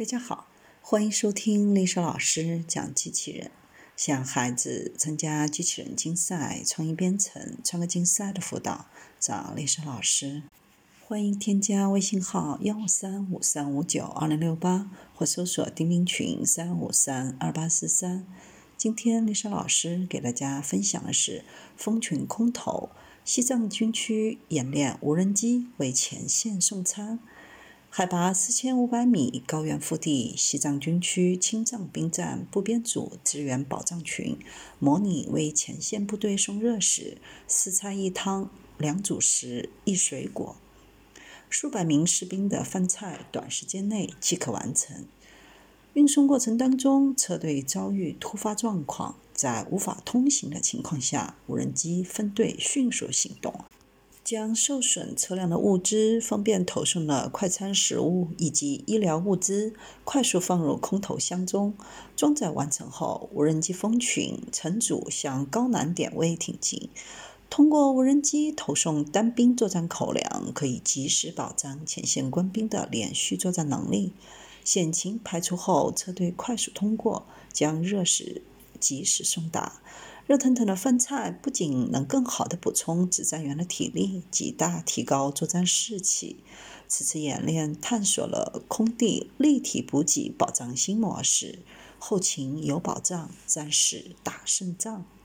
大家好，欢迎收听丽莎老师讲机器人。想孩子参加机器人竞赛、创意编程、创客竞赛的辅导，找丽莎老师。欢迎添加微信号幺三五三五九二零六八，或搜索钉钉群三五三二八四三。今天丽莎老师给大家分享的是蜂群空投，西藏军区演练无人机为前线送餐。海拔四千五百米高原腹地，西藏军区青藏兵站部编组支援保障群模拟为前线部队送热食，四菜一汤，两主食，一水果。数百名士兵的饭菜短时间内即可完成。运送过程当中，车队遭遇突发状况，在无法通行的情况下，无人机分队迅速行动。将受损车辆的物资方便投送的快餐食物以及医疗物资快速放入空投箱中。装载完成后，无人机蜂群乘组向高难点位挺进。通过无人机投送单兵作战口粮，可以及时保障前线官兵的连续作战能力。险情排除后，车队快速通过，将热食及时送达。热腾腾的饭菜不仅能更好地补充指战员的体力，极大提高作战士气。此次演练探索了空地立体补给保障新模式，后勤有保障，战士打胜仗。